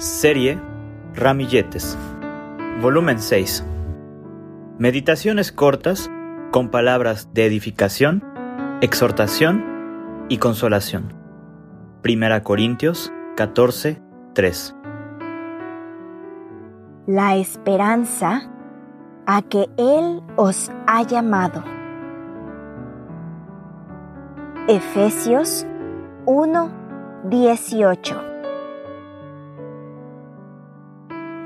Serie Ramilletes. Volumen 6. Meditaciones cortas con palabras de edificación, exhortación y consolación. Primera Corintios 14, 3. La esperanza a que Él os ha llamado. Efesios 1, 18.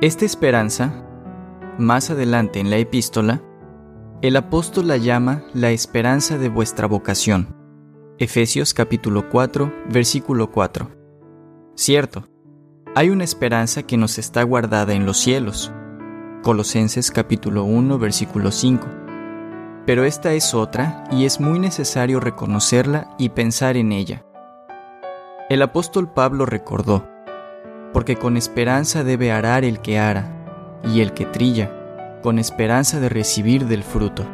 Esta esperanza, más adelante en la epístola, el apóstol la llama la esperanza de vuestra vocación. Efesios capítulo 4, versículo 4. Cierto, hay una esperanza que nos está guardada en los cielos. Colosenses capítulo 1, versículo 5. Pero esta es otra y es muy necesario reconocerla y pensar en ella. El apóstol Pablo recordó, porque con esperanza debe arar el que ara, y el que trilla, con esperanza de recibir del fruto.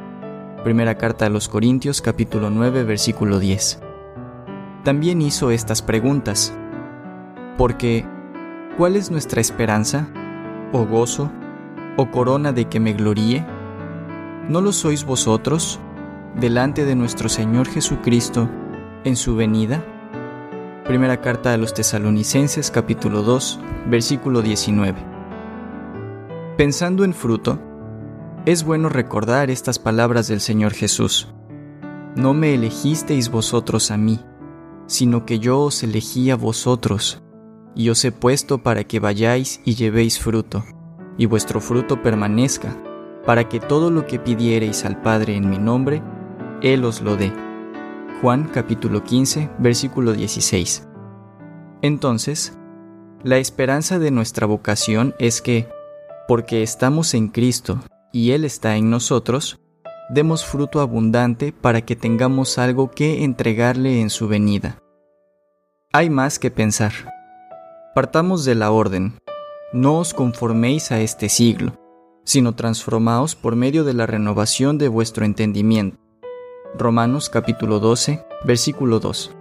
Primera carta a los Corintios capítulo 9 versículo 10. También hizo estas preguntas. Porque, ¿cuál es nuestra esperanza? ¿O gozo? ¿O corona de que me gloríe? ¿No lo sois vosotros, delante de nuestro Señor Jesucristo, en su venida? Primera carta a los tesalonicenses capítulo 2, versículo 19. Pensando en fruto, es bueno recordar estas palabras del Señor Jesús. No me elegisteis vosotros a mí, sino que yo os elegí a vosotros, y os he puesto para que vayáis y llevéis fruto, y vuestro fruto permanezca, para que todo lo que pidiereis al Padre en mi nombre, Él os lo dé. Juan capítulo 15, versículo 16. Entonces, la esperanza de nuestra vocación es que, porque estamos en Cristo y Él está en nosotros, demos fruto abundante para que tengamos algo que entregarle en su venida. Hay más que pensar. Partamos de la orden. No os conforméis a este siglo, sino transformaos por medio de la renovación de vuestro entendimiento Romanos capítulo 12, versículo 2.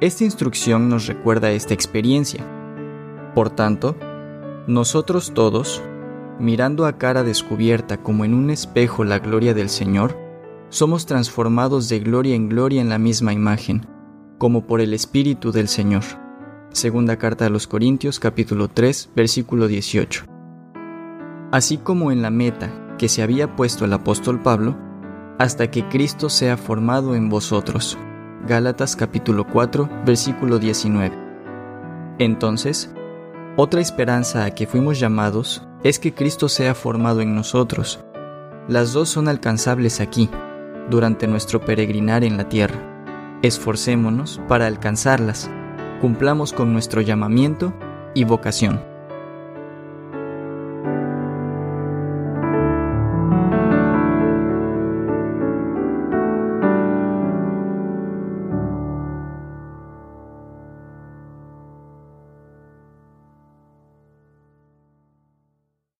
Esta instrucción nos recuerda esta experiencia. Por tanto, nosotros todos, mirando a cara descubierta como en un espejo la gloria del Señor, somos transformados de gloria en gloria en la misma imagen, como por el Espíritu del Señor. Segunda carta a los Corintios capítulo 3, versículo 18. Así como en la meta que se había puesto el apóstol Pablo, hasta que Cristo sea formado en vosotros. Gálatas capítulo 4, versículo 19. Entonces, otra esperanza a que fuimos llamados es que Cristo sea formado en nosotros. Las dos son alcanzables aquí, durante nuestro peregrinar en la tierra. Esforcémonos para alcanzarlas, cumplamos con nuestro llamamiento y vocación.